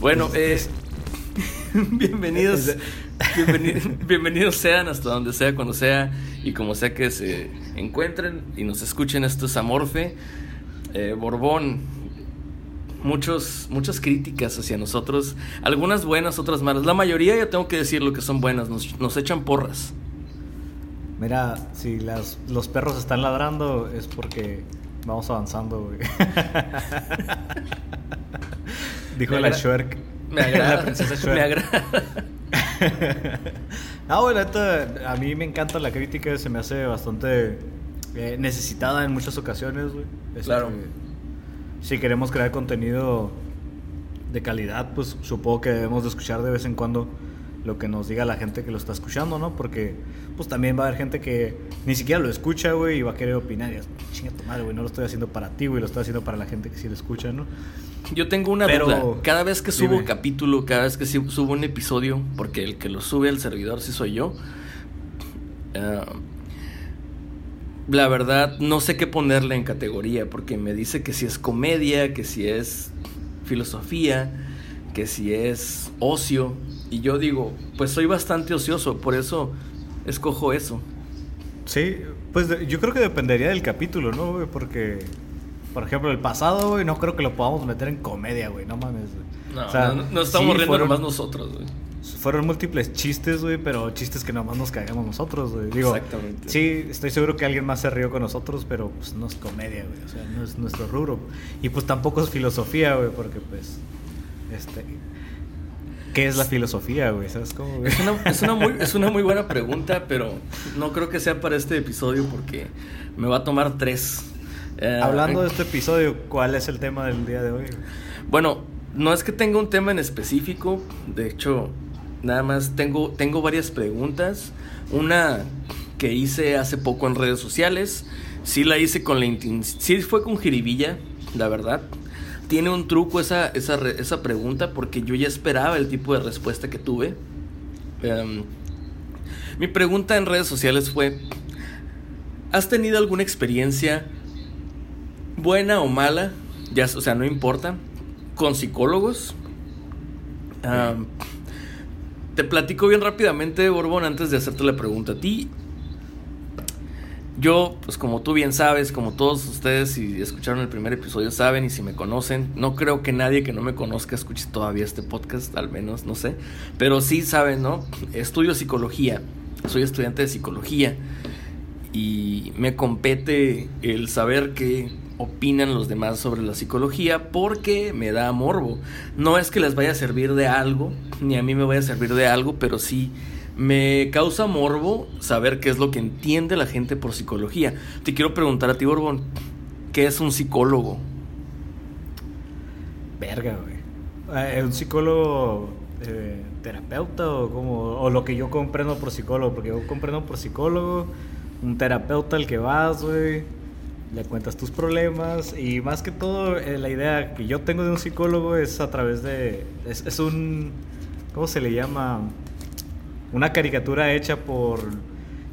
Bueno, es bienvenidos, bienvenidos, sean hasta donde sea, cuando sea y como sea que se encuentren y nos escuchen. Esto es Amorfe, eh, Borbón. Muchos, muchas críticas hacia nosotros, algunas buenas, otras malas. La mayoría, ya tengo que decir lo que son buenas, nos, nos echan porras. Mira, si las, los perros están ladrando es porque vamos avanzando, güey. Dijo la Shwerk. Me agrada. la princesa Shwerk. Me agrada. Ah, bueno, a mí me encanta la crítica, se me hace bastante eh, necesitada en muchas ocasiones, güey. Este, Claro. Si queremos crear contenido de calidad, pues supongo que debemos de escuchar de vez en cuando lo que nos diga la gente que lo está escuchando, ¿no? Porque pues también va a haber gente que ni siquiera lo escucha, güey, y va a querer opinar y es, chinga tu madre, güey, no lo estoy haciendo para ti, güey, lo estoy haciendo para la gente que sí lo escucha, ¿no? Yo tengo una Pero- duda. Cada vez que subo Dime. capítulo, cada vez que subo un episodio, porque el que lo sube al servidor sí soy yo. ah, la verdad, no sé qué ponerle en categoría, porque me dice que si es comedia, que si es filosofía, que si es ocio. Y yo digo, pues soy bastante ocioso, por eso escojo eso. Sí, pues yo creo que dependería del capítulo, ¿no, güey? Porque, por ejemplo, el pasado, güey, no creo que lo podamos meter en comedia, güey, no mames. güey. No, O sea, no, no estamos sí, riendo fueron- nomás nosotros, güey. Fueron múltiples chistes, güey, pero chistes que nomás nos cagamos nosotros, güey. Digo, Exactamente. sí, estoy seguro que alguien más se rió con nosotros, pero pues no es comedia, güey. O sea, no es nuestro rubro. Y pues tampoco es filosofía, güey, porque pues, este... ¿Qué es la filosofía, güey? ¿Sabes cómo, güey? Es una, es, una muy, es una muy buena pregunta, pero no creo que sea para este episodio porque me va a tomar tres. Eh, Hablando de este episodio, ¿cuál es el tema del día de hoy? Bueno, no es que tenga un tema en específico, de hecho, nada más tengo, tengo varias preguntas. Una que hice hace poco en redes sociales, sí la hice con la sí fue con jiribilla, la verdad. Tiene un truco esa, esa, esa pregunta porque yo ya esperaba el tipo de respuesta que tuve. Em, mi pregunta en redes sociales fue, ¿has tenido alguna experiencia buena o mala? Ya, o sea, no importa, con psicólogos. Am, te platico bien rápidamente, Borbón, antes de hacerte la pregunta a ti. Yo, pues como tú bien sabes, como todos ustedes, si escucharon el primer episodio, saben y si me conocen, no creo que nadie que no me conozca escuche todavía este podcast, al menos, no sé. Pero sí saben, ¿no? Estudio psicología, soy estudiante de psicología y me compete el saber qué opinan los demás sobre la psicología porque me da morbo. No es que les vaya a servir de algo, ni a mí me vaya a servir de algo, pero sí me causa morbo saber qué es lo que entiende la gente por psicología. Te quiero preguntar a ti, Borbón, ¿qué es un psicólogo? Verga, güey. Eh, ¿Un psicólogo eh, terapeuta o como o lo que yo comprendo por psicólogo? Porque yo comprendo por psicólogo un terapeuta al que vas, güey. Le cuentas tus problemas y más que todo eh, la idea que yo tengo de un psicólogo es a través de... Es, es un... ¿Cómo se le llama? Una caricatura hecha por...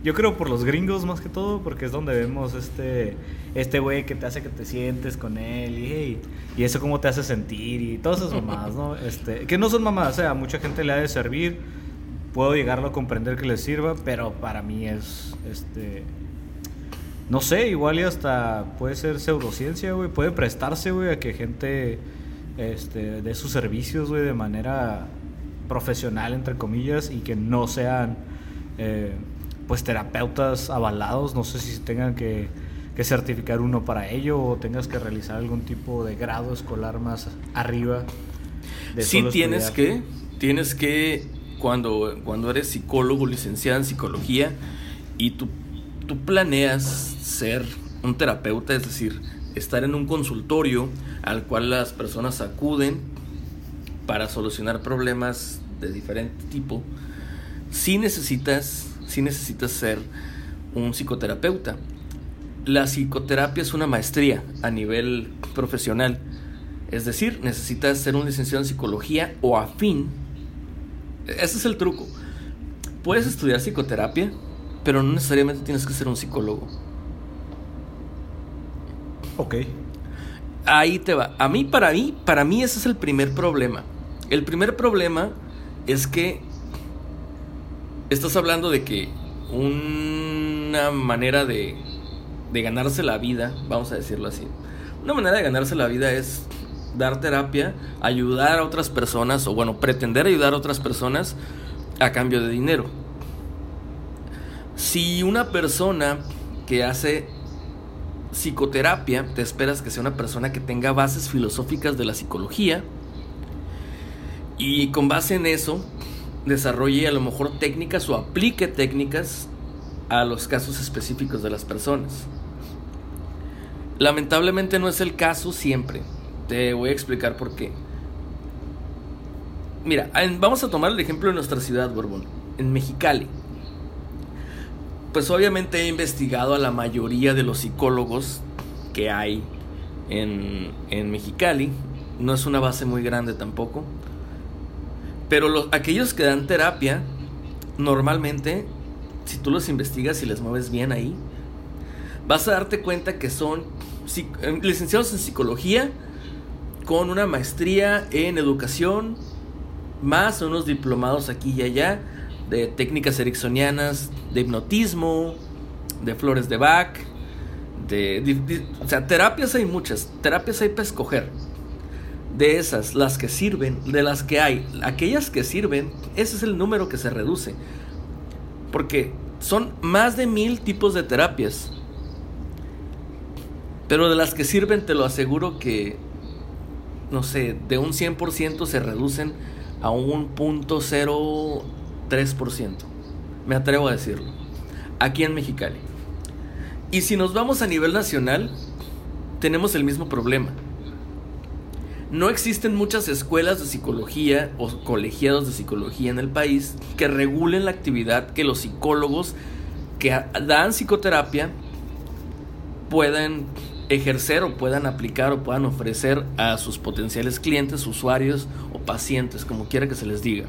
Yo creo por los gringos más que todo, porque es donde vemos este este güey que te hace que te sientes con él y, hey, y eso cómo te hace sentir y todas esas mamadas, ¿no? Este, que no son mamadas, o sea, a mucha gente le ha de servir, puedo llegarlo a comprender que les sirva, pero para mí es, este, no sé, igual y hasta puede ser pseudociencia, güey, puede prestarse, güey, a que gente, este, dé sus servicios, güey, de manera profesional, entre comillas, y que no sean, eh, pues, terapeutas avalados, no sé si tengan que, que certificar uno para ello o tengas que realizar algún tipo de grado escolar más arriba. de Sí tienes estudiar. que, tienes que cuando, cuando eres psicólogo, licenciado en psicología, y tú, tú planeas ser un terapeuta, es decir, estar en un consultorio al cual las personas acuden para solucionar problemas de diferente tipo, si necesitas, si necesitas ser un psicoterapeuta. La psicoterapia es una maestría a nivel profesional. Es decir, necesitas ser un licenciado en psicología o afín. Ese es el truco. Puedes estudiar psicoterapia, pero no necesariamente tienes que ser un psicólogo. Ok. Ahí te va. A mí, para mí, para mí ese es el primer problema. El primer problema es que estás hablando de que una manera de, de ganarse la vida, vamos a decirlo así, una manera de ganarse la vida es dar terapia, ayudar a otras personas, o bueno, pretender ayudar a otras personas a cambio de dinero. Si una persona que hace psicoterapia, te esperas que sea una persona que tenga bases filosóficas de la psicología y con base en eso desarrolle a lo mejor técnicas o aplique técnicas a los casos específicos de las personas. Lamentablemente no es el caso siempre. Te voy a explicar por qué. Mira, vamos a tomar el ejemplo de nuestra ciudad, Borbón, en Mexicali pues obviamente he investigado a la mayoría de los psicólogos que hay en, en Mexicali. No es una base muy grande tampoco. Pero los, aquellos que dan terapia, normalmente, si tú los investigas y les mueves bien ahí, vas a darte cuenta que son eh, licenciados en psicología con una maestría en educación, más unos diplomados aquí y allá de técnicas ericksonianas, de hipnotismo, de flores de Bach, de, o sea, terapias hay muchas, terapias hay para escoger. De esas, las que sirven, de las que hay, aquellas que sirven, ese es el número que se reduce. Porque son más de mil tipos de terapias. Pero de las que sirven, te lo aseguro que, no sé, de un 100% se reducen a un punto cero 3%. Me atrevo a decirlo. Aquí en Mexicali. Y si nos vamos a nivel nacional, tenemos el mismo problema. No existen muchas escuelas de psicología o colegiados de psicología en el país que regulen la actividad que los psicólogos que dan psicoterapia puedan ejercer o puedan aplicar o puedan ofrecer a sus potenciales clientes, usuarios o pacientes, como quiera que se les diga.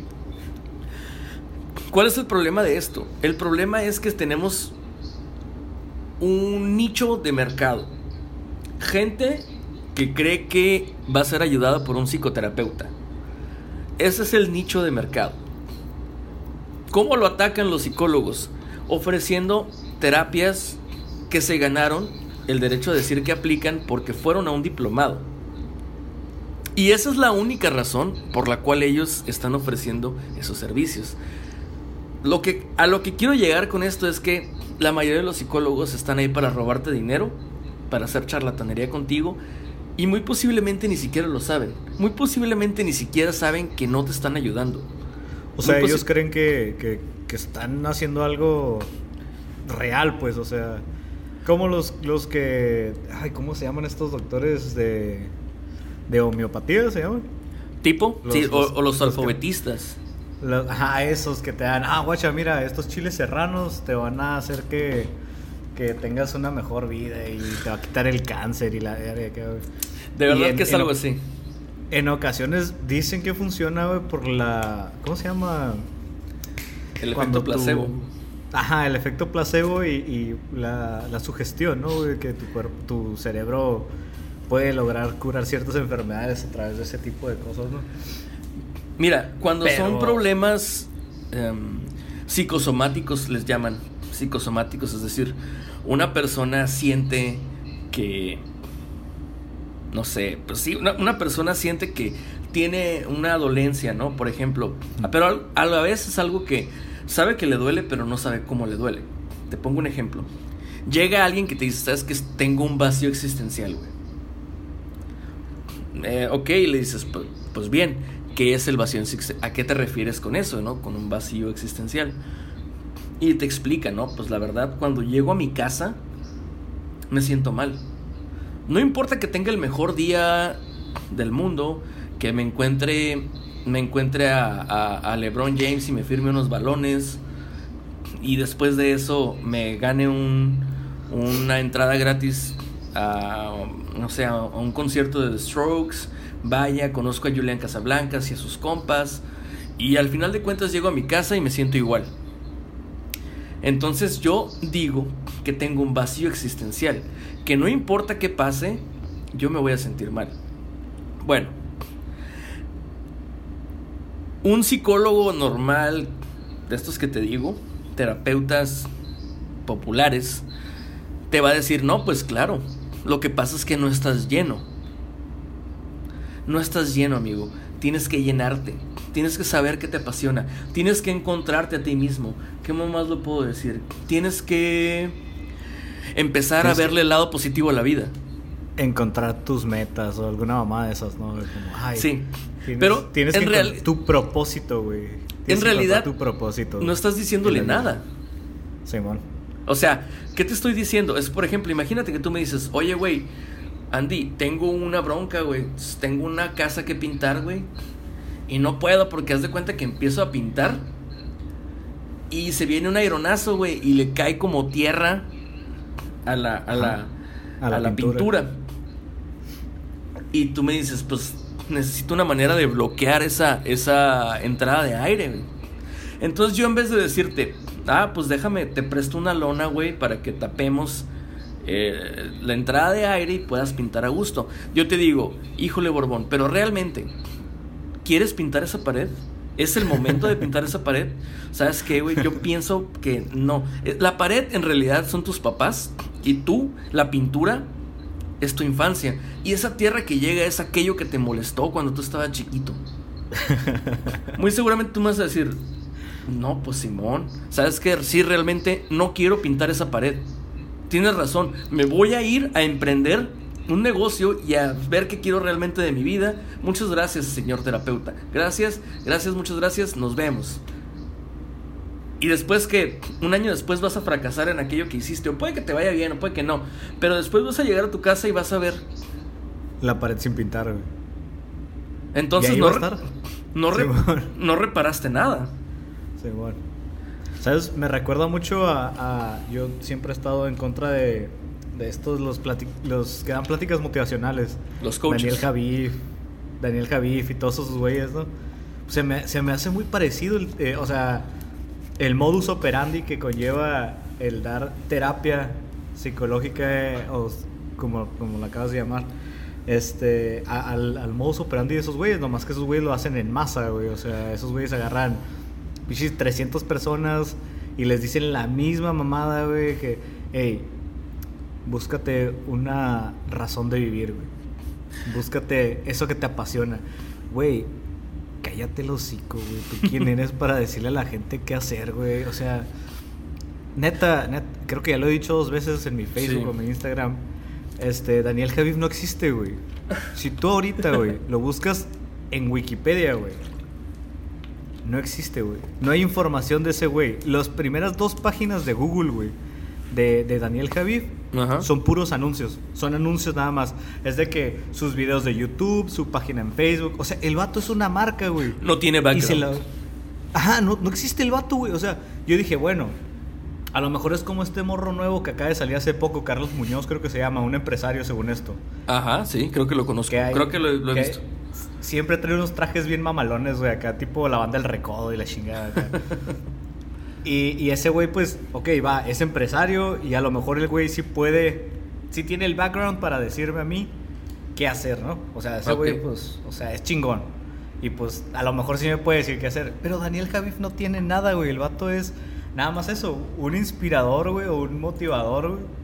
¿Cuál es el problema de esto? El problema es que tenemos un nicho de mercado. Gente que cree que va a ser ayudada por un psicoterapeuta. Ese es el nicho de mercado. ¿Cómo lo atacan los psicólogos? Ofreciendo terapias que se ganaron el derecho a decir que aplican porque fueron a un diplomado. Y esa es la única razón por la cual ellos están ofreciendo esos servicios. Lo que, a lo que quiero llegar con esto es que la mayoría de los psicólogos están ahí para robarte dinero, para hacer charlatanería contigo, y muy posiblemente ni siquiera lo saben. Muy posiblemente ni siquiera saben que no te están ayudando. O sea, ellos creen que, que, que, están haciendo algo real, pues, o sea, como los, los que... Ay, ¿cómo se llaman estos doctores de, de homeopatía? ¿Se llaman? ¿Tipo? sí, o, los, alfabetistas. Ajá, esos que te dan, ah, guacha, mira, estos chiles serranos te van a hacer que, que tengas una mejor vida y te va a quitar el cáncer y la... De verdad que es algo así. En ocasiones dicen que funciona, güey, por la... ¿Cómo se llama? El efecto placebo. ajá, el efecto placebo y, y la, la, sugestión, ¿no? Que tu, cuerpo, tu cerebro puede lograr curar ciertas enfermedades a través de ese tipo de cosas, ¿no? Mira, cuando son problemas em, psicosomáticos, les llaman psicosomáticos, es decir, una persona siente que, no sé, pues sí, una, persona siente que tiene una dolencia, ¿no? Por ejemplo, pero a la vez es algo que sabe que le duele, pero no sabe cómo le duele. Te pongo un ejemplo. Llega alguien que te dice, sabes que tengo un vacío existencial, güey. Eh, ok, le dices, pues, pues bien, ¿qué es el vacío existencial? ¿A qué te refieres con eso, no? Con un vacío existencial. Y te explica, ¿no? Pues la verdad, cuando llego a mi casa, me siento mal. No importa que tenga el mejor día del mundo, que me encuentre, me encuentre a, a LeBron James y me firme unos balones, y después de eso me gane un, una entrada gratis a, no sé, a un concierto de The Strokes, vaya, conozco a Julian Casablancas y a sus compas, y al final de cuentas llego a mi casa y me siento igual. Entonces yo digo que tengo un vacío existencial, que no importa qué pase, yo me voy a sentir mal. Bueno, un psicólogo normal, de estos que te digo, terapeutas populares, te va a decir, no, pues claro, lo que pasa es que no estás lleno. No estás lleno, amigo. Tienes que llenarte. Tienes que saber qué te apasiona. Tienes que encontrarte a ti mismo. ¿Qué más lo puedo decir? Tienes que empezar a verle el lado positivo a la vida. Encontrar tus metas o alguna mamá de esas, ¿no? sí. Tienes, pero tienes en que real... tu propósito, güey. En realidad, tu propósito. no estás diciéndole nada. Simón. O sea, ¿qué te estoy diciendo? Es, por ejemplo, imagínate que tú me dices, oye, güey, Andy, tengo una bronca, güey. Tengo una casa que pintar, güey. Y no puedo porque haz de cuenta que empiezo a pintar. Y se viene un aeronazo, güey. Y le cae como tierra a la, a la, a la, a la pintura. pintura. Y tú me dices, pues necesito una manera de bloquear esa, esa entrada de aire, güey. Entonces yo en vez de decirte, ah, pues déjame, te presto una lona, güey, para que tapemos eh, la entrada de aire y puedas pintar a gusto. Yo te digo, híjole, Borbón, pero realmente, ¿quieres pintar esa pared? ¿Es el momento de pintar esa pared? ¿Sabes qué, güey? Yo pienso que no. Eh, La pared en realidad son tus papás y tú, la pintura, es tu infancia. Y esa tierra que llega es aquello que te molestó cuando tú estabas chiquito. Muy seguramente tú me vas a decir, no, pues Simón, ¿sabes qué? Sí, realmente no quiero pintar esa pared. Tienes razón, me voy a ir a emprender un negocio y a ver qué quiero realmente de mi vida. Muchas gracias, señor terapeuta. Gracias, gracias, muchas gracias, nos vemos. Y después que un año después vas a fracasar en aquello que hiciste, o puede que te vaya bien, o puede que no, pero después vas a llegar a tu casa y vas a ver. La pared sin pintar, güey. Entonces ¿Y ahí no, re- no, re- Simón. no reparaste nada. Sí, bueno. ¿Sabes? Me recuerda mucho a, a- Yo siempre he estado en contra de, de estos, los, los que dan pláticas motivacionales. Los coaches. Daniel Javif, Daniel Javif y todos esos güeyes, ¿no? Se me, se me hace muy parecido, el, eh, o sea, el modus operandi que conlleva el dar terapia psicológica eh, o como, como la acabas de llamar. Este, al, al modus operandi de esos güeyes, nomás que esos güeyes lo hacen en masa, güey. O sea, esos güeyes agarran pichis 300 personas y les dicen la misma mamada, güey, que, hey, búscate una razón de vivir, güey. Búscate eso que te apasiona. Güey, cállate el hocico, güey. ¿Tú quién eres para decirle a la gente qué hacer, güey? O sea, neta, neta, creo que ya lo he dicho dos veces en mi Facebook Sí. o mi Instagram. Este, Daniel Javif no existe, güey. Si tú ahorita, güey, lo buscas en Wikipedia, güey. No existe, güey. No hay información de ese güey. Las primeras dos páginas de Google, güey, de, de Daniel Javif, Ajá. son puros anuncios. Son anuncios nada más. Es de que sus videos de YouTube, su página en Facebook. O sea, el vato es una marca, güey. No tiene background. la- Ajá, no, no existe el vato, güey. O sea, yo dije, bueno, a lo mejor es como este morro nuevo que acaba de salir hace poco, Carlos Muñoz, creo que se llama, un empresario según esto. Ajá, sí, creo que lo conozco. Creo que lo, lo he visto. Siempre trae unos trajes bien mamalones, güey, acá, tipo la banda del recodo y la chingada. acá. y, y ese güey, pues, ok, va, es empresario y a lo mejor el güey sí puede, sí tiene el background para decirme a mí qué hacer, ¿no? O sea, ese güey, pues, o sea, es chingón. Y pues, a lo mejor sí me puede decir qué hacer. Pero Daniel Javif no tiene nada, güey. El vato es nada más eso, un inspirador, güey, o un motivador, güey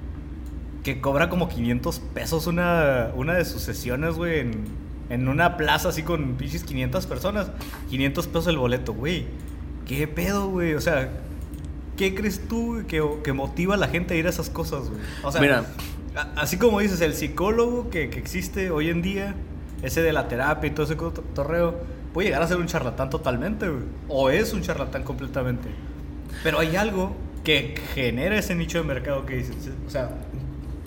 que cobra como 500 pesos una, una de sus sesiones, güey, en, en una plaza así con pinches 500 personas. 500 pesos el boleto, güey. ¿Qué pedo, güey? O sea, ¿qué crees tú que, que motiva a la gente a ir a esas cosas, güey? O sea, Mira. así como dices, el psicólogo que, que existe hoy en día, ese de la terapia y todo ese cotorreo, puede llegar a ser un charlatán totalmente, güey. O es un charlatán completamente. Pero hay algo que genera ese nicho de mercado que dices. O sea,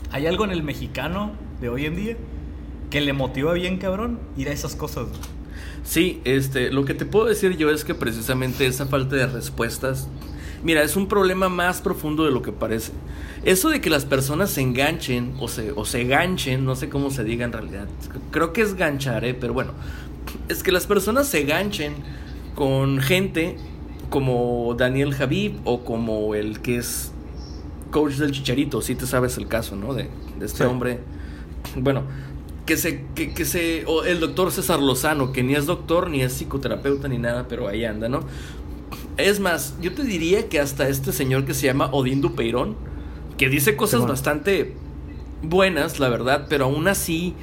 hay algo en el mexicano de hoy en día que le motiva bien, cabrón, ir a esas cosas. Sí, este, lo que te puedo decir yo es que precisamente esa falta de respuestas, mira, es un problema más profundo de lo que parece. Eso de que las personas se enganchen o se, o se ganchen, no sé cómo se diga en realidad, creo que es ganchar, ¿eh? pero bueno, es que las personas se ganchen con gente como Daniel Javib o como el que es coach del Chicharito, si te sabes el caso, ¿no? De, de este Sí. hombre. Bueno, que se, que, que se, o el doctor César Lozano, que ni es doctor, ni es psicoterapeuta, ni nada, pero ahí anda, ¿no? Es más, yo te diría que hasta este señor que se llama Odín Dupeirón, que dice cosas bastante buenas, la verdad, pero aún así,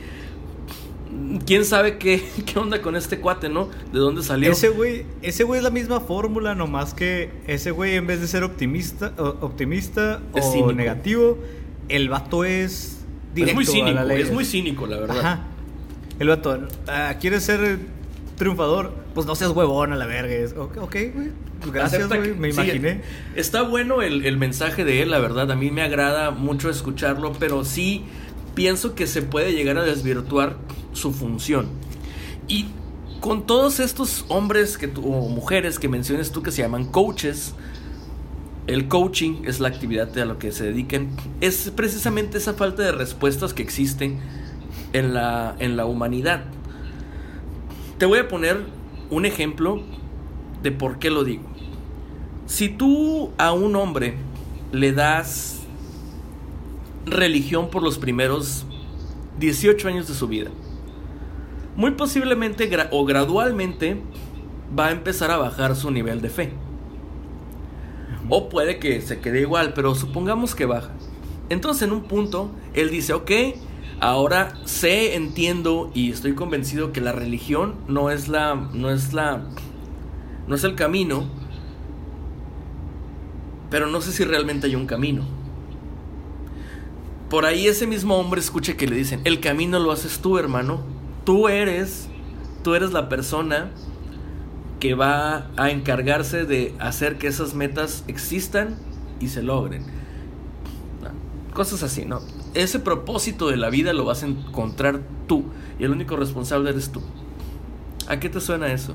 quién sabe qué, qué onda con este cuate, ¿no? ¿De dónde salió? Ese güey, ese güey es la misma fórmula, nomás que ese güey en vez de ser optimista, o- optimista Es o cínico. negativo, el vato es directo es muy a la cínico, ley. es muy cínico, la verdad. Ajá. El vato, ah, ¿quieres ser triunfador? Pues no seas huevón a la verga. Ok, güey. Pues gracias, güey. Me sí, imaginé. está bueno el, el mensaje de él, la verdad. A mí me agrada mucho escucharlo, pero sí pienso que se puede llegar a desvirtuar su función. Y con todos estos hombres que tú- o mujeres que menciones tú que se llaman coaches, el coaching es la actividad a lo que se dedican. Es precisamente esa falta de respuestas que existe en la, en la humanidad. Te voy a poner un ejemplo de por qué lo digo. Si tú a un hombre le das religión por los primeros 18 años de su vida, muy posiblemente o gradualmente va a empezar a bajar su nivel de fe. O puede que se quede igual, pero supongamos que baja. Entonces en un punto, él dice, ok, ahora sé, entiendo y estoy convencido que la religión no es la, no es la, no es el camino, pero no sé si realmente hay un camino. Por ahí ese mismo hombre escucha que le dicen, el camino lo haces tú, hermano. Tú eres, tú eres la persona que va a encargarse de hacer que esas metas existan y se logren. No, Cosas así, ¿no? Ese propósito de la vida lo vas a encontrar tú y el único responsable eres tú. ¿A qué te suena eso?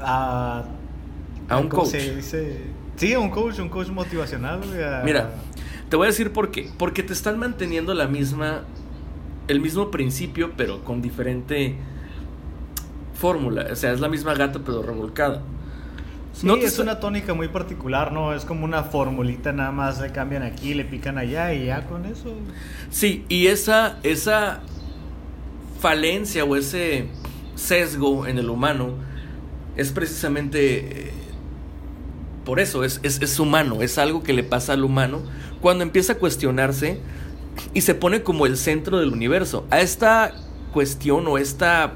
A, A un ¿cómo coach. se dice? Sí, a un coach, un coach motivacional, a- Mira, te voy a decir por qué. Porque te están manteniendo la misma, el mismo principio, pero con diferente fórmula. O sea, es la misma gata, pero revolcada. Sí, No te es una tónica muy particular, ¿no? Es como una formulita nada más, le cambian aquí, le pican allá y ya con eso. Sí, y esa, esa falencia o ese sesgo en el humano es precisamente eh, por eso, es, es, es humano, es algo que le pasa al humano cuando empieza a cuestionarse y se pone como el centro del universo. A esta cuestión o esta,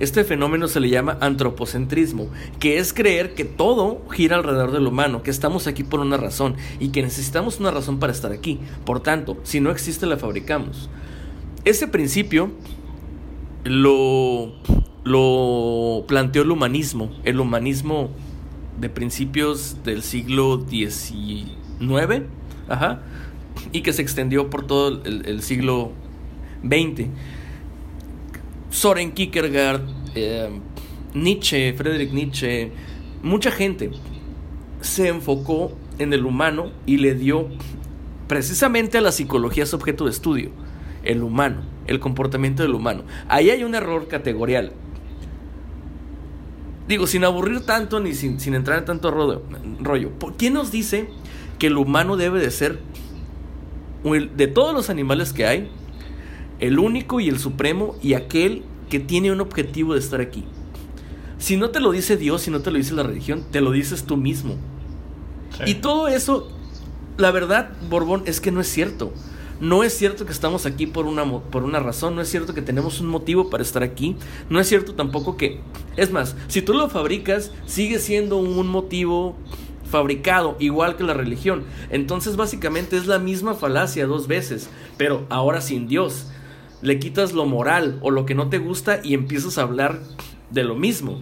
este fenómeno se le llama antropocentrismo, que es creer que todo gira alrededor del humano, que estamos aquí por una razón y que necesitamos una razón para estar aquí. Por tanto, si no existe, la fabricamos. Ese principio lo, lo planteó el humanismo, el humanismo de principios del siglo XIX, ajá, y que se extendió por todo el, el siglo XX. Soren Kierkegaard, eh, Nietzsche, Friedrich Nietzsche, mucha gente se enfocó en el humano y le dio precisamente a la psicología su objeto de estudio, el humano, el comportamiento del humano. Ahí hay un error categorial. Digo, sin aburrir tanto ni sin, entrar en tanto rollo, rollo. ¿por ¿Quién nos dice que el humano debe de ser, de todos los animales que hay, el único y el supremo y aquel que tiene un objetivo de estar aquí? Si no te lo dice Dios, si no te lo dice la religión, te lo dices tú mismo. Y todo eso, la verdad, Borbón, es que no es cierto. No es cierto que estamos aquí por una, por una razón, no es cierto que tenemos un motivo para estar aquí, no es cierto tampoco que... Es más, si tú lo fabricas, sigue siendo un motivo fabricado, igual que la religión. Entonces básicamente es la misma falacia dos veces, pero ahora sin Dios. Le quitas lo moral o lo que no te gusta y empiezas a hablar de lo mismo.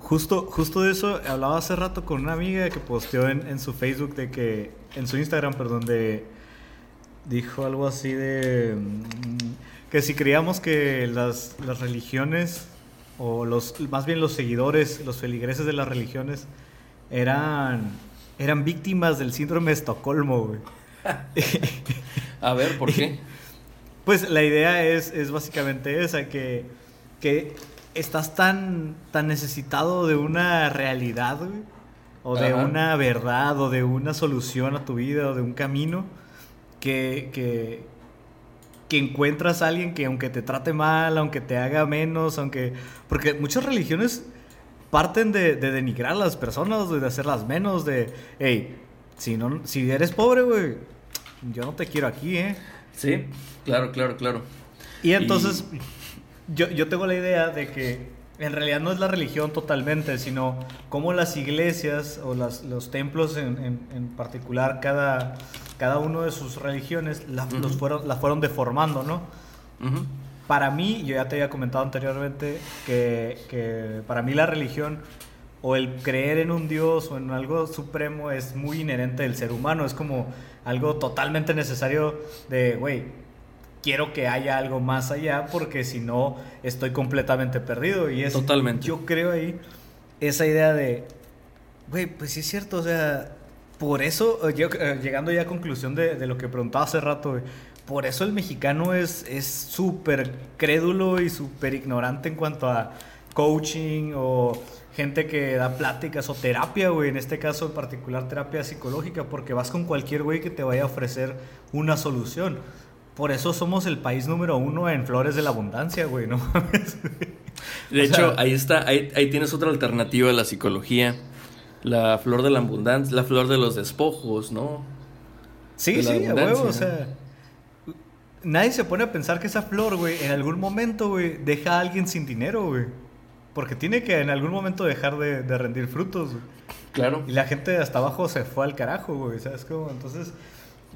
Justo, justo de eso hablaba hace rato con una amiga que posteó en, en su Facebook de que, en su Instagram, perdón, de, dijo algo así de mm, que si creíamos que las, las religiones o los más bien los seguidores, los feligreses de las religiones eran eran víctimas del síndrome de Estocolmo, güey. A ver, ¿por qué? Pues la idea es, es básicamente esa, que, que estás tan, tan necesitado de una realidad, güey, o de Ajá. una verdad, o de una solución a tu vida, o de un camino, que, que, que encuentras a alguien que aunque te trate mal, aunque te haga menos, aunque... Porque muchas religiones parten de, de denigrar a las personas, de hacerlas menos, de, hey, si, no, si eres pobre, güey, yo no te quiero aquí, ¿eh? Sí, claro, claro, claro. Y entonces, yo, yo tengo la idea de que en realidad no es la religión totalmente, sino cómo las iglesias o las, los templos en, en- en particular, cada, cada uno de sus religiones, la, los fueron, la fueron deformando, ¿no? Para mí, yo ya te había comentado anteriormente que, que para mí la religión o el creer en un Dios o en algo supremo es muy inherente del ser humano. Es como algo totalmente necesario de, güey, quiero que haya algo más allá porque si no estoy completamente perdido. Y es, Totalmente. Yo creo ahí esa idea de, güey, pues sí es cierto, o sea, por eso, eh, yo, llegando ya a conclusión de, de lo que preguntaba hace rato, güey, por eso el mexicano es es súper crédulo y súper ignorante en cuanto a coaching o gente que da pláticas o terapia, güey, en este caso en particular terapia psicológica, porque vas con cualquier güey que te vaya a ofrecer una solución. Por eso somos el país número uno en flores de la abundancia, güey, no mames. De O hecho, sea- ahí está, ahí, ahí tienes otra alternativa de la psicología. La flor de la abundancia, la flor de los despojos, ¿no? Sí, de sí, a huevo, o sea. Nadie se pone a pensar que esa flor, güey, en algún momento, güey, deja a alguien sin dinero, güey. Porque tiene que en algún momento dejar de, de rendir frutos, güey. Claro. Y la gente hasta abajo se fue al carajo, güey, ¿sabes cómo? Entonces,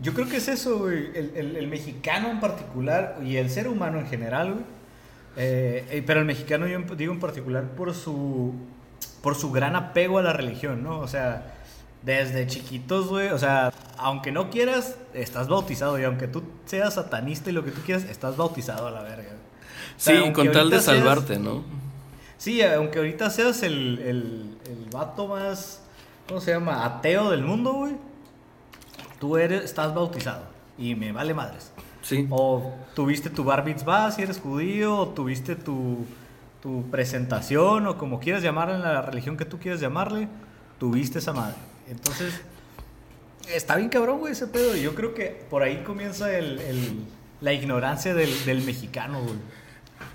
yo creo que es eso, güey. El, el- el mexicano en particular y el ser humano en general, güey. eh, eh, pero el mexicano yo digo en particular por su, por su gran apego a la religión, ¿no? O sea, desde chiquitos, güey, o sea, aunque no quieras, estás bautizado. Y aunque tú seas satanista y lo que tú quieras, estás bautizado a la verga. güey. O sea, Sí, con tal de ahorita seas- salvarte, ¿no? Sí, aunque ahorita seas el, el, el vato más, ¿cómo se llama? Ateo del mundo, güey. Tú eres, estás bautizado. Y me vale madres. Sí. O tuviste tu bar mitzvah si eres judío, o tuviste tu, tu presentación, o como quieras llamarle, en la religión que tú quieras llamarle, tuviste esa madre. Entonces, está bien cabrón, güey, ese pedo. Yo creo que por ahí comienza el, el- la ignorancia del, del mexicano, güey.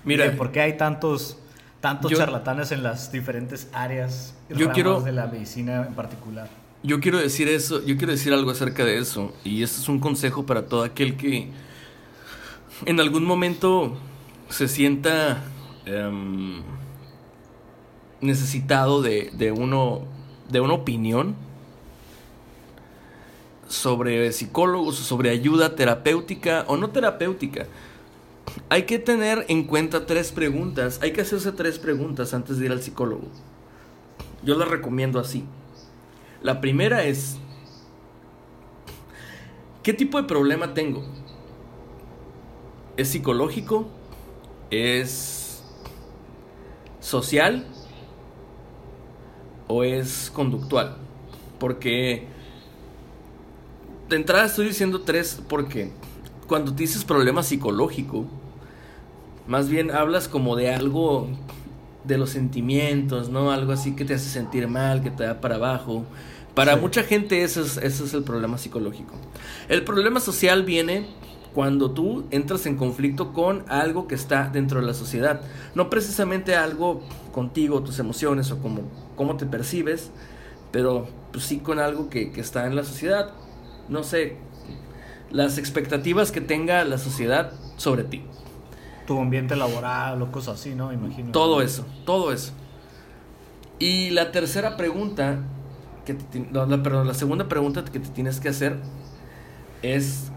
Mira, por qué hay tantos, tantos Yo- charlatanes en las diferentes áreas Yo ramas quiero- de la medicina en particular. Yo quiero decir eso, yo quiero decir algo acerca de eso. Y este es un consejo para todo aquel que en algún momento se sienta em, necesitado de, de uno de una opinión sobre psicólogos sobre ayuda terapéutica o no terapéutica. Hay que tener en cuenta tres preguntas. Hay que hacerse tres preguntas antes de ir al psicólogo. Yo las recomiendo así. La primera es, ¿qué tipo de problema tengo? ¿Es psicológico? ¿Es social? ¿O es conductual? Porque de entrada estoy diciendo tres porque cuando dices problema psicológico, más bien hablas como de algo de los sentimientos, ¿no? Algo así que te hace sentir mal, que te da para abajo. Para Sí. mucha gente ese es, ese es el problema psicológico. El problema social viene cuando tú entras en conflicto con algo que está dentro de la sociedad. No precisamente algo contigo, tus emociones o como, cómo te percibes, pero pues, sí con algo que, que está en la sociedad. No sé, las expectativas que tenga la sociedad sobre ti. Tu ambiente laboral o cosas así, ¿no? Imagino. Todo eso, todo eso. Y la tercera pregunta, que te ti- no, la, perdón, la segunda pregunta que te tienes que hacer es,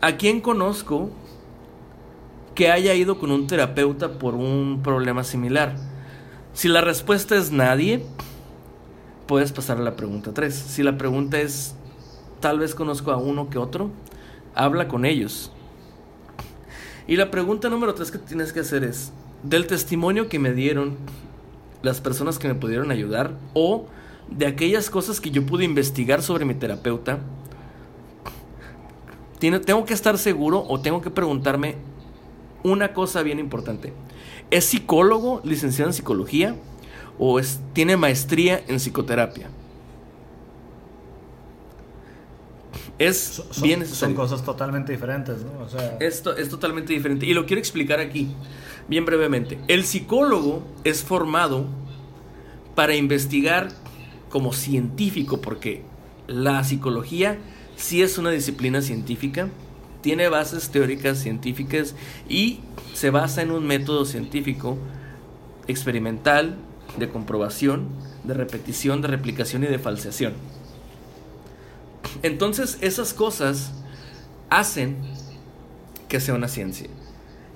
¿a quién conozco que haya ido con un terapeuta por un problema similar. Si la respuesta es nadie, puedes pasar a la pregunta 3. Si la pregunta es tal vez conozco a uno que otro, habla con ellos. Y la pregunta número 3 que tienes que hacer es, del testimonio que me dieron las personas que me pudieron ayudar o de aquellas cosas que yo pude investigar sobre mi terapeuta, tengo que estar seguro o tengo que preguntarme una cosa bien importante. ¿Es psicólogo, licenciado en psicología o es, tiene maestría en psicoterapia? Es bien necesario. Son cosas totalmente diferentes, ¿no? Esto es totalmente diferente. Y lo quiero explicar aquí, bien brevemente. El psicólogo es formado para investigar como científico, porque la psicología sí es una disciplina científica, tiene bases teóricas científicas y se basa en un método científico experimental de comprobación, de repetición, de replicación y de falseación. Entonces esas cosas hacen que sea una ciencia.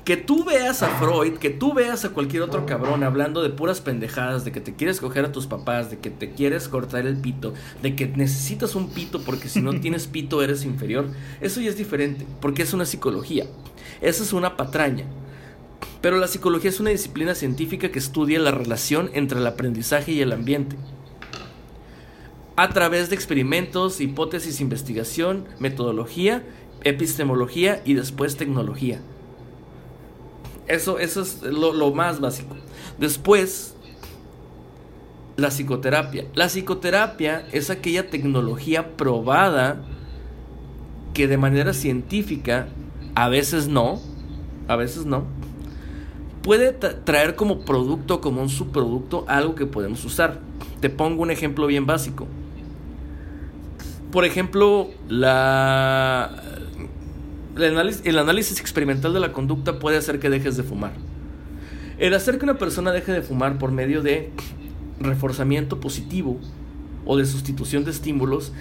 Que tú veas a Freud, que tú veas a cualquier otro cabrón hablando de puras pendejadas, de que te quieres coger a tus papás, de que te quieres cortar el pito, de que necesitas un pito porque si no tienes pito eres inferior, eso ya es diferente, porque es una psicología. Esa es una patraña. Pero la psicología es una disciplina científica que estudia la relación entre el aprendizaje y el ambiente a través de experimentos, hipótesis, investigación, metodología, epistemología y después tecnología. Eso, eso es lo, lo más básico. Después, la psicoterapia. La psicoterapia es aquella tecnología probada que de manera científica, a veces no, a veces no, puede traer como producto, como un subproducto, algo que podemos usar. Te pongo un ejemplo bien básico por ejemplo, la, el análisis, experimental de la conducta puede hacer que dejes de fumar. El hacer que una persona deje de fumar por medio de reforzamiento positivo o de sustitución de estímulos,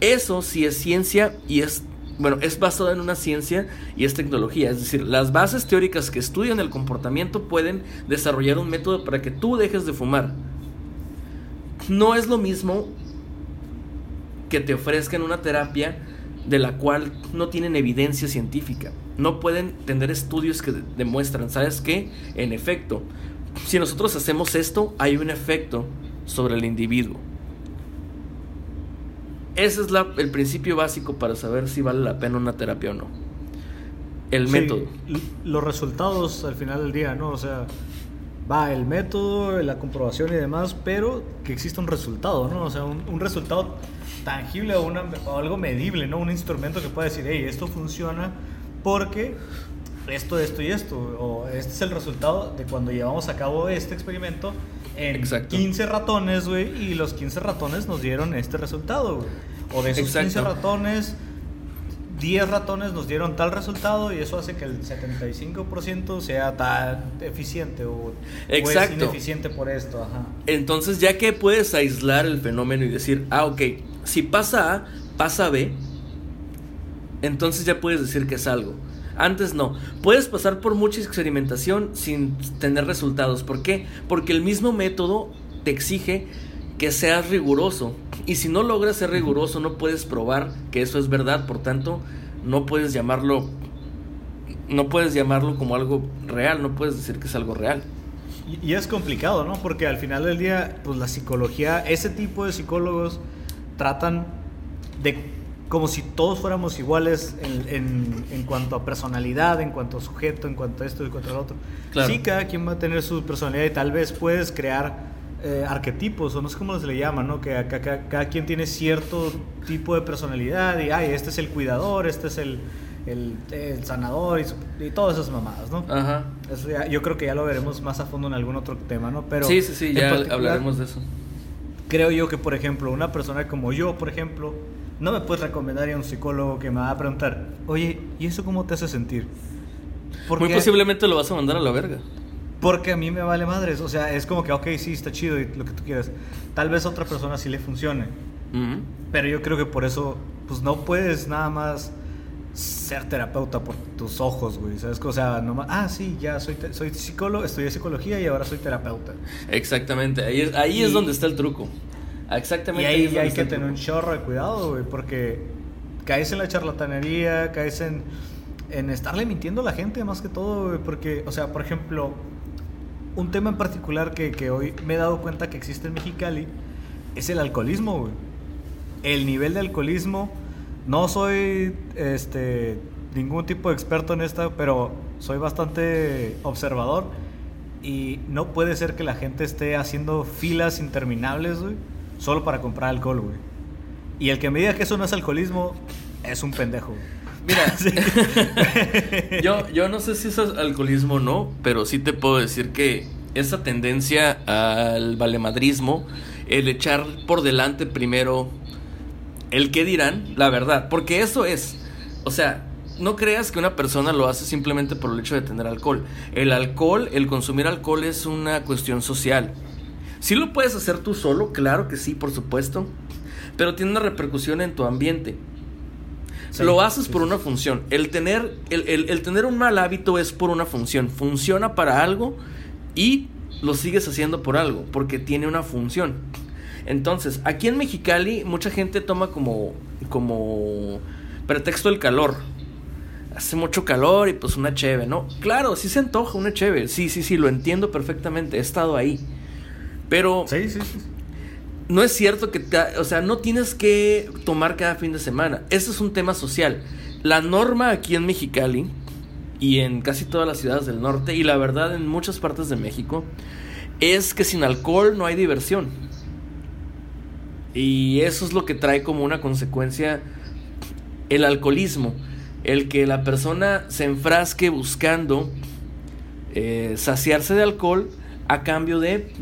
eso sí es ciencia y es bueno, es basado en una ciencia y es tecnología. Es decir, las bases teóricas que estudian el comportamiento pueden desarrollar un método para que tú dejes de fumar. No es lo mismo que te ofrezcan una terapia de la cual no tienen evidencia científica. No pueden tener estudios que demuestran, ¿sabes qué? En efecto, si nosotros hacemos esto, hay un efecto sobre el individuo. Ese es el principio básico para saber si vale la pena una terapia o no. El método. Los resultados al final del día, ¿no? O sea, va el método, la comprobación y demás, pero que exista un resultado, ¿no? O sea, un resultado tangible o, algo medible, ¿no? Un instrumento que pueda decir, hey, esto funciona porque esto, esto y esto. O este es el resultado de cuando llevamos a cabo este experimento en 15 ratones, güey, y los 15 ratones nos dieron este resultado, güey. O de esos 15 ratones, 10 ratones nos dieron tal resultado y eso hace que el 75% sea tan eficiente o, es ineficiente por esto. Ajá. Entonces, ya que puedes aislar el fenómeno y decir, ah, ok, si pasa A, pasa B, entonces ya puedes decir que es algo. Antes no. Puedes pasar por mucha experimentación sin tener resultados. ¿Por qué? Porque el mismo método te exige que seas riguroso. Y si no logras ser riguroso, no puedes probar que eso es verdad. Por tanto, no puedes llamarlo. No puedes llamarlo como algo real. No puedes decir que es algo real. Y, y es complicado, ¿no? Porque al final del día, pues la psicología, ese tipo de psicólogos tratan de como si todos fuéramos iguales en, en, cuanto a personalidad, en cuanto a sujeto, en cuanto a esto y en cuanto a lo otro. Sí, cada quien va a tener su personalidad y tal vez puedes crear eh, arquetipos, o no sé cómo se le llama, ¿no? Que cada, quien tiene cierto tipo de personalidad y, ay, este es el cuidador, este es el, el, sanador y, todas esas mamadas, ¿no? Ajá. Eso yo creo que ya lo veremos más a fondo en algún otro tema, ¿no? Pero sí, sí, sí, ya hablaremos de eso creo yo que, por ejemplo, una persona como yo, por ejemplo, no me puedes recomendar a un psicólogo que me va a preguntar, oye, ¿y eso cómo te hace sentir? Muy posiblemente lo vas a mandar a la verga. Porque a mí me vale madres. O sea, es como que, ok, sí, está chido y lo que tú quieras. Tal vez a otra persona sí le funcione. Pero yo creo que por eso, pues no puedes nada más ser terapeuta por tus ojos, güey. ¿Sabes? O sea, nomás, ah, sí, ya soy, soy psicólogo, estudié psicología y ahora soy terapeuta. Exactamente, ahí es, ahí es donde está el truco. Exactamente. Y ahí, hay que tener un chorro de cuidado, güey, porque caes en la charlatanería, caes en, en estarle mintiendo a la gente más que todo, güey, porque, o sea, por ejemplo, un tema en particular que, que hoy me he dado cuenta que existe en Mexicali es el alcoholismo, güey. El nivel de alcoholismo no soy este, ningún tipo de experto en esto, pero soy bastante observador. Y no puede ser que la gente esté haciendo filas interminables, güey, solo para comprar alcohol, güey. Y el que me diga que eso no es alcoholismo, es un pendejo. Mira, yo, yo no sé si es alcoholismo o no, pero sí te puedo decir que esa tendencia al valemadrismo, el echar por delante primero el que dirán, la verdad, porque eso es, o sea, no creas que una persona lo hace simplemente por el hecho de tener alcohol. El alcohol, el consumir alcohol es una cuestión social. Si lo puedes hacer tú solo, claro que sí, por supuesto, pero tiene una repercusión en tu ambiente. Lo haces por una función. El tener, el, el tener un mal hábito es por una función. Funciona para algo y lo sigues haciendo por algo, porque tiene una función. Entonces, aquí en Mexicali mucha gente toma como, como pretexto el calor. Hace mucho calor y pues una cheve, ¿no? Claro, sí se antoja una cheve. Sí, sí, sí, lo entiendo perfectamente. He estado ahí. Pero... Sí, sí, sí. No es cierto que, o sea, no tienes que tomar cada fin de semana. Eso es un tema social. La norma aquí en Mexicali y en casi todas las ciudades del norte y la verdad en muchas partes de México es que sin alcohol no hay diversión. Y eso es lo que trae como una consecuencia el alcoholismo. El que la persona se enfrasque buscando eh, saciarse de alcohol a cambio de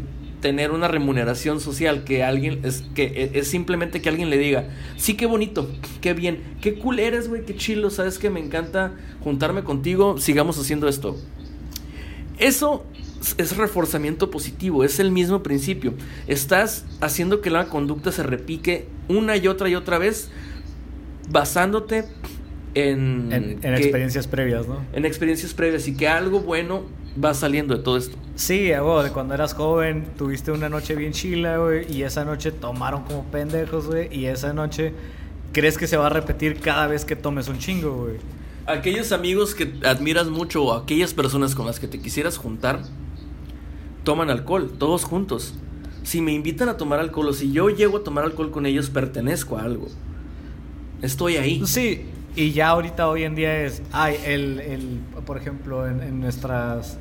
tener una remuneración social que alguien es que e, es simplemente que alguien le diga sí qué bonito qué bien qué cool eres güey qué chilo sabes que me encanta juntarme contigo sigamos haciendo esto eso es reforzamiento positivo, es el mismo principio. Estás haciendo que la conducta se repique una y otra y otra vez basándote en... En, experiencias previas, ¿no? En experiencias previas y que algo bueno va saliendo de todo esto. Sí, de cuando eras joven tuviste una noche bien chila, güey, y esa noche tomaron como pendejos, güey, y esa noche crees que se va a repetir cada vez que tomes un chingo, güey. Aquellos amigos que admiras mucho o aquellas personas con las que te quisieras juntar, toman alcohol, todos juntos. Si me invitan a tomar alcohol o si yo llego a tomar alcohol con ellos, pertenezco a algo. Estoy ahí. Sí, y ya ahorita hoy en día es, ay, el, el por ejemplo, en, nuestras,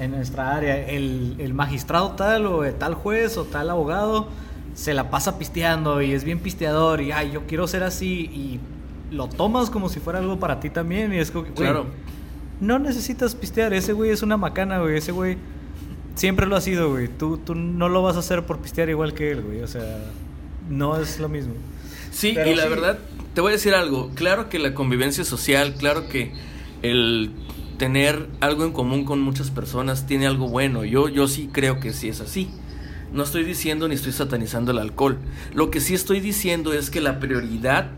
en nuestra área, el, el, magistrado tal o tal juez o tal abogado se la pasa pisteando y es bien pisteador y, ay, yo quiero ser así y lo tomas como si fuera algo para ti también y es como, claro. no necesitas pistear, ese güey es una macana, güey, ese güey Siempre lo ha sido, güey. Tú, tú no lo vas a hacer por pistear igual que él, güey. O sea, no es lo mismo. Sí, y la verdad, te voy a decir algo. Claro que la convivencia social, claro que el tener algo en común con muchas personas tiene algo bueno. Yo, yo sí creo que sí es así. No estoy diciendo ni estoy satanizando el alcohol. Lo que sí estoy diciendo es que la prioridad,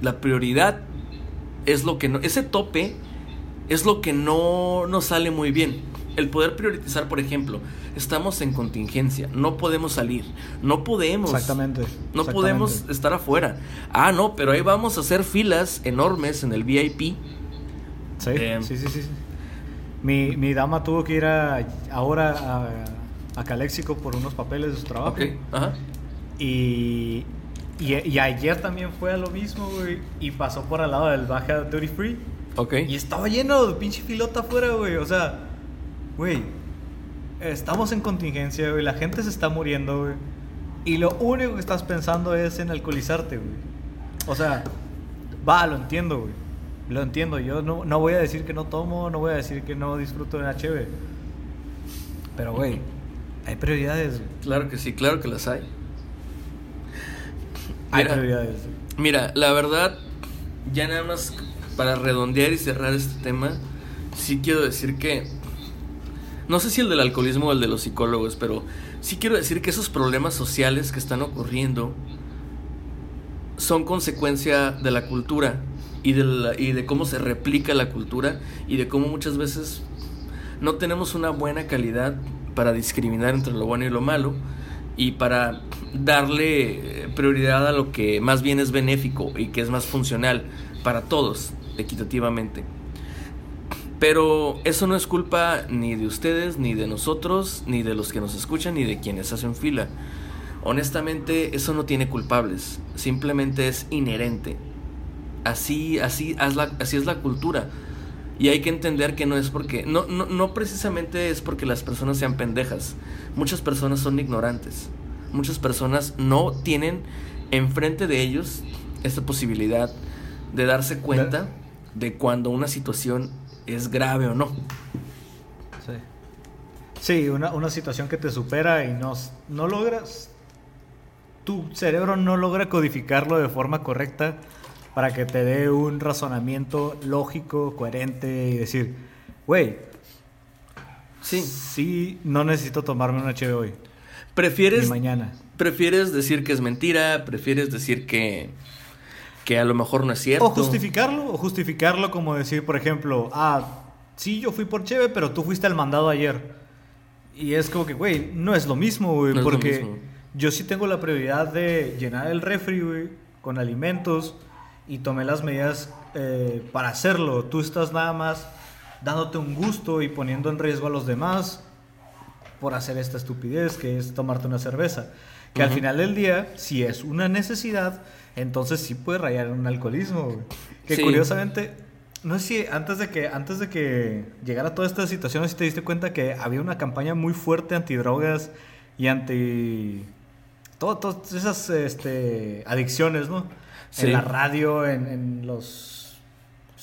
la prioridad es lo que no, ese tope es lo que no nos sale muy bien el poder priorizar, por ejemplo, estamos en contingencia, no podemos salir, no podemos. Exactamente. No podemos estar afuera. Ah, no, pero ahí vamos a hacer filas enormes en el VIP. Sí, eh, sí, sí, sí. Mi, mi, dama tuvo que ir ahora a, a Caléxico por unos papeles de su trabajo. Ok, ajá. Y, y, ayer también fue a lo mismo, güey. Y pasó por al lado del Baja Duty Free. Ok. Y estaba lleno de pinche filota afuera, güey. O sea, güey, estamos en contingencia, güey, la gente se está muriendo, güey. Y lo único que estás pensando es en alcoholizarte, güey. O sea, va, lo entiendo, güey. Lo entiendo. Yo no, no voy a decir que no tomo, no voy a decir que no disfruto de la HB. Pero, güey, hay prioridades. Claro que sí, claro que las hay. hay prioridades. Mira, la verdad, ya nada más para redondear y cerrar este tema, sí quiero decir que no sé si el del alcoholismo o el de los psicólogos, pero sí quiero decir que esos problemas sociales que están ocurriendo son consecuencia de la cultura. Y de, y de cómo se replica la cultura y de cómo muchas veces no tenemos una buena calidad para discriminar entre lo bueno y lo malo y para darle eh, prioridad a lo que más bien es benéfico y que es más funcional para todos equitativamente. Pero eso no es culpa ni de ustedes, ni de nosotros, ni de los que nos escuchan, ni de quienes hacen fila. Honestamente, eso no tiene culpables, simplemente es inherente. Así, así, así es la cultura. Y hay que entender que no es porque, no, no, no precisamente es porque las personas sean pendejas. Muchas personas son ignorantes. Muchas personas no tienen enfrente de ellos esta posibilidad de darse cuenta de cuando una situación es grave o no. Sí. Sí, una, una situación que te supera y no, no logras. Tu cerebro no logra codificarlo de forma correcta para que te dé un razonamiento lógico, coherente y decir, güey, Sí. sí, no necesito tomarme una HB hoy, Prefieres, mañana. prefieres decir que es mentira, prefieres decir que, que a lo mejor no es cierto. O justificarlo, o justificarlo como decir, por ejemplo, ah, sí, yo fui por Cheve, pero tú fuiste al mandado ayer. Y es como que, güey, no es lo mismo, güey, No porque mismo. yo sí tengo la prioridad de llenar el refri, güey, con alimentos y tomé las medidas eh, para hacerlo. Tú estás nada más dándote un gusto y poniendo en riesgo a los demás por hacer esta estupidez que es tomarte una cerveza. Que al Ujú. final del día, si es una necesidad, entonces sí puede rayar en un alcoholismo. güey. Que Sí. curiosamente, no sé si antes de que antes de que llegara toda esta situación, si te diste cuenta que había una campaña muy fuerte antidrogas y anti todo- todas esas este, adicciones, ¿no? Sí. En la radio, en, en los.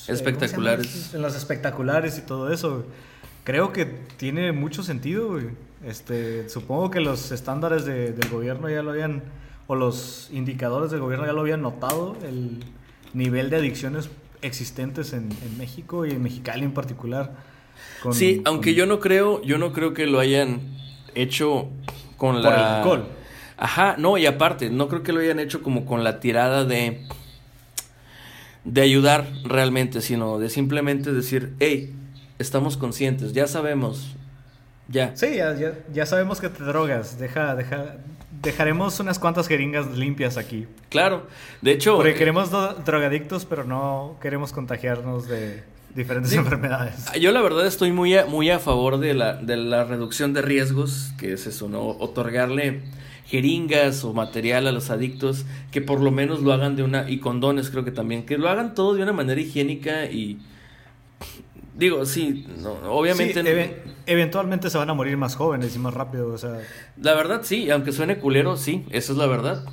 Espectaculares. En los espectaculares y todo eso. Creo que tiene mucho sentido, güey. Este, supongo que los estándares de- del gobierno ya lo habían, o los indicadores del gobierno ya lo habían notado, el nivel de adicciones existentes en, en México y en Mexicali en particular. con- sí, aunque con- yo no creo, yo no creo que lo hayan hecho con Por la alcohol. Ajá, no, y aparte, no creo que lo hayan hecho como con la tirada de de ayudar realmente, sino de simplemente decir, hey, estamos conscientes, ya sabemos, ya. Sí, ya, ya, ya sabemos que te drogas. Deja, deja, dejaremos unas cuantas jeringas limpias aquí. Claro, de hecho, Porque eh, queremos drogadictos, pero no queremos contagiarnos de diferentes Sí. enfermedades. Yo la verdad estoy muy a, muy a favor de la, de la reducción de riesgos, que es eso, ¿no? Otorgarle jeringas o material a los adictos, que por lo menos lo hagan de una, y condones creo que también, que lo hagan todo de una manera higiénica y... Digo, sí, no, obviamente... Sí, no- eve- eventualmente se van a morir más jóvenes y más rápido. O sea, La verdad sí, aunque suene culero, sí, esa es la verdad.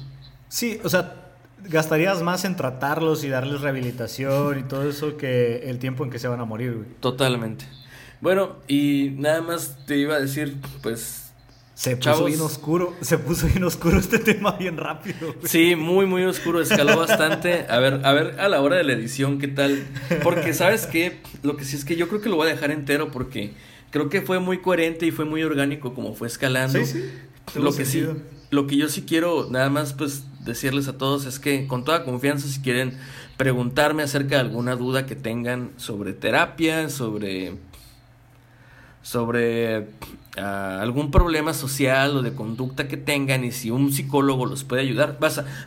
sí, o sea, gastarías más en tratarlos y darles rehabilitación y todo eso que el tiempo en que se van a morir, güey. Totalmente. Bueno, y nada más te iba a decir, pues... Se puso Chavos. bien oscuro, se puso bien oscuro este tema bien rápido. güey. Sí, muy, muy oscuro, escaló bastante. A ver, a ver a la hora de la edición qué tal. Porque, ¿sabes qué? Lo que sí es que yo creo que lo voy a dejar entero porque creo que fue muy coherente y fue muy orgánico como fue escalando. Sí, sí. Lo que sí. Lo que yo sí quiero nada más pues decirles a todos es que con toda confianza si quieren preguntarme acerca de alguna duda que tengan sobre terapia, sobre sobre ah, algún problema social o de conducta que tengan y si un psicólogo los puede ayudar.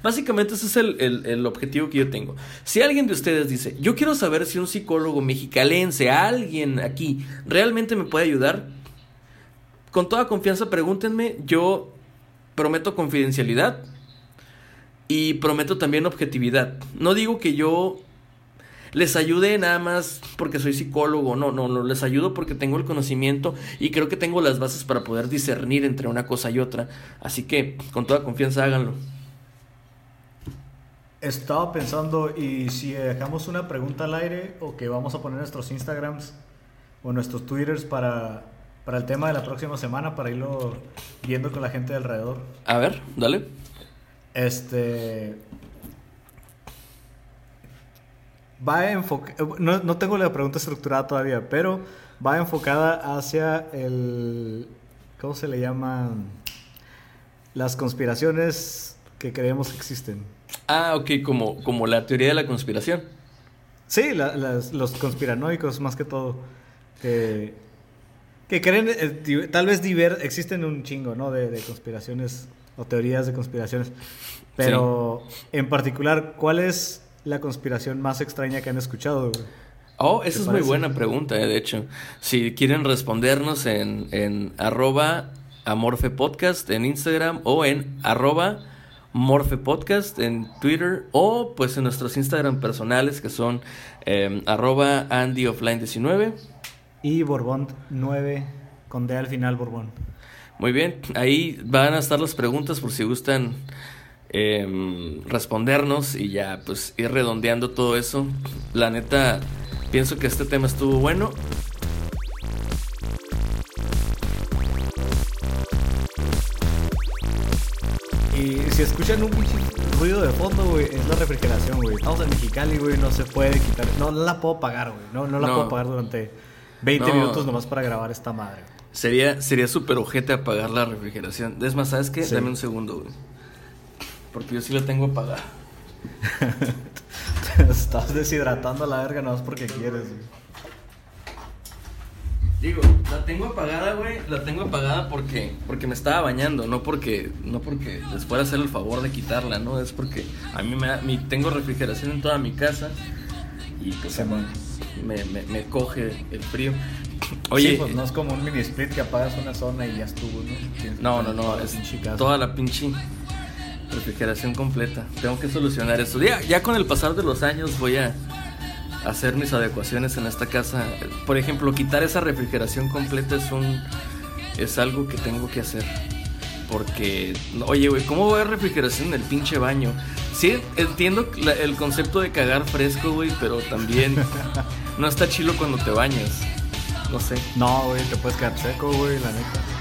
Básicamente ese es el, el- el objetivo que yo tengo. Si alguien de ustedes dice, yo quiero saber si un psicólogo mexicalense, alguien aquí, realmente me puede ayudar, con toda confianza pregúntenme, yo prometo confidencialidad y prometo también objetividad. No digo que yo les ayude nada más porque soy psicólogo, no, no, no, les ayudo porque tengo el conocimiento y creo que tengo las bases para poder discernir entre una cosa y otra. Así que con toda confianza háganlo. Estaba pensando, y si dejamos una pregunta al aire o que vamos a poner nuestros Instagrams o nuestros Twitters para, para el tema de la próxima semana, para irlo viendo con la gente de alrededor. A ver, dale. Este. Va enfocada. No, no tengo la pregunta estructurada todavía, pero va enfocada hacia el. ¿Cómo se le llaman? Las conspiraciones que creemos que existen. Ah, ok, como, como la teoría de la conspiración. Sí, la- las- los conspiranoicos más que todo. Que, que creen, eh, tal vez diver, existen un chingo, ¿no? De, de conspiraciones o teorías de conspiraciones. Pero en particular, ¿cuál es la conspiración más extraña que han escuchado? güey? Oh, ¿Te esa es muy buena pregunta, eh, de hecho. Si quieren respondernos en, en arroba amorfepodcast en Instagram o en arroba morfepodcast en Twitter o pues en nuestros Instagram personales que son eh, arroba andyoffline19. Y Borbón 9, con D al final, Borbón. Muy bien, ahí van a estar las preguntas por si gustan em, respondernos y ya pues ir redondeando todo eso. La neta, pienso que este tema estuvo bueno. Y si escuchan un ruido de fondo, güey, es la refrigeración, güey. Estamos en Mexicali, güey, no se puede quitar. No, no la puedo pagar, güey. No, no la No. puedo pagar durante 20 No. minutos nomás para grabar esta madre. Sería, sería súper ojete apagar la refrigeración. Es más, ¿sabes qué? Sí. Dame un segundo, güey. Porque yo sí la tengo apagada. Te estás deshidratando a la verga nomás porque quieres, güey. Digo, la tengo apagada, güey. La tengo apagada porque, porque me estaba bañando, no porque, no porque les fuera a hacer el favor de quitarla, ¿no? Es porque a mí me, da- mi, tengo refrigeración en toda mi casa y pues Sí, man. Me, me, me coge el frío. Oye, Sí, pues no es como un mini split que apagas una zona y ya estuvo, ¿no? No, no, no, es toda la pinche refrigeración completa. Tengo que solucionar esto. Ya, ya con el pasar de los años voy a hacer mis adecuaciones en esta casa. Por ejemplo, quitar esa refrigeración completa es un es algo que tengo que hacer. Porque, oye, güey, ¿cómo va a haber refrigeración en el pinche baño? Sí, entiendo el concepto de cagar fresco, güey, pero también no está chilo cuando te bañas. No sé. No, güey, te puedes quedar seco, güey, la neta.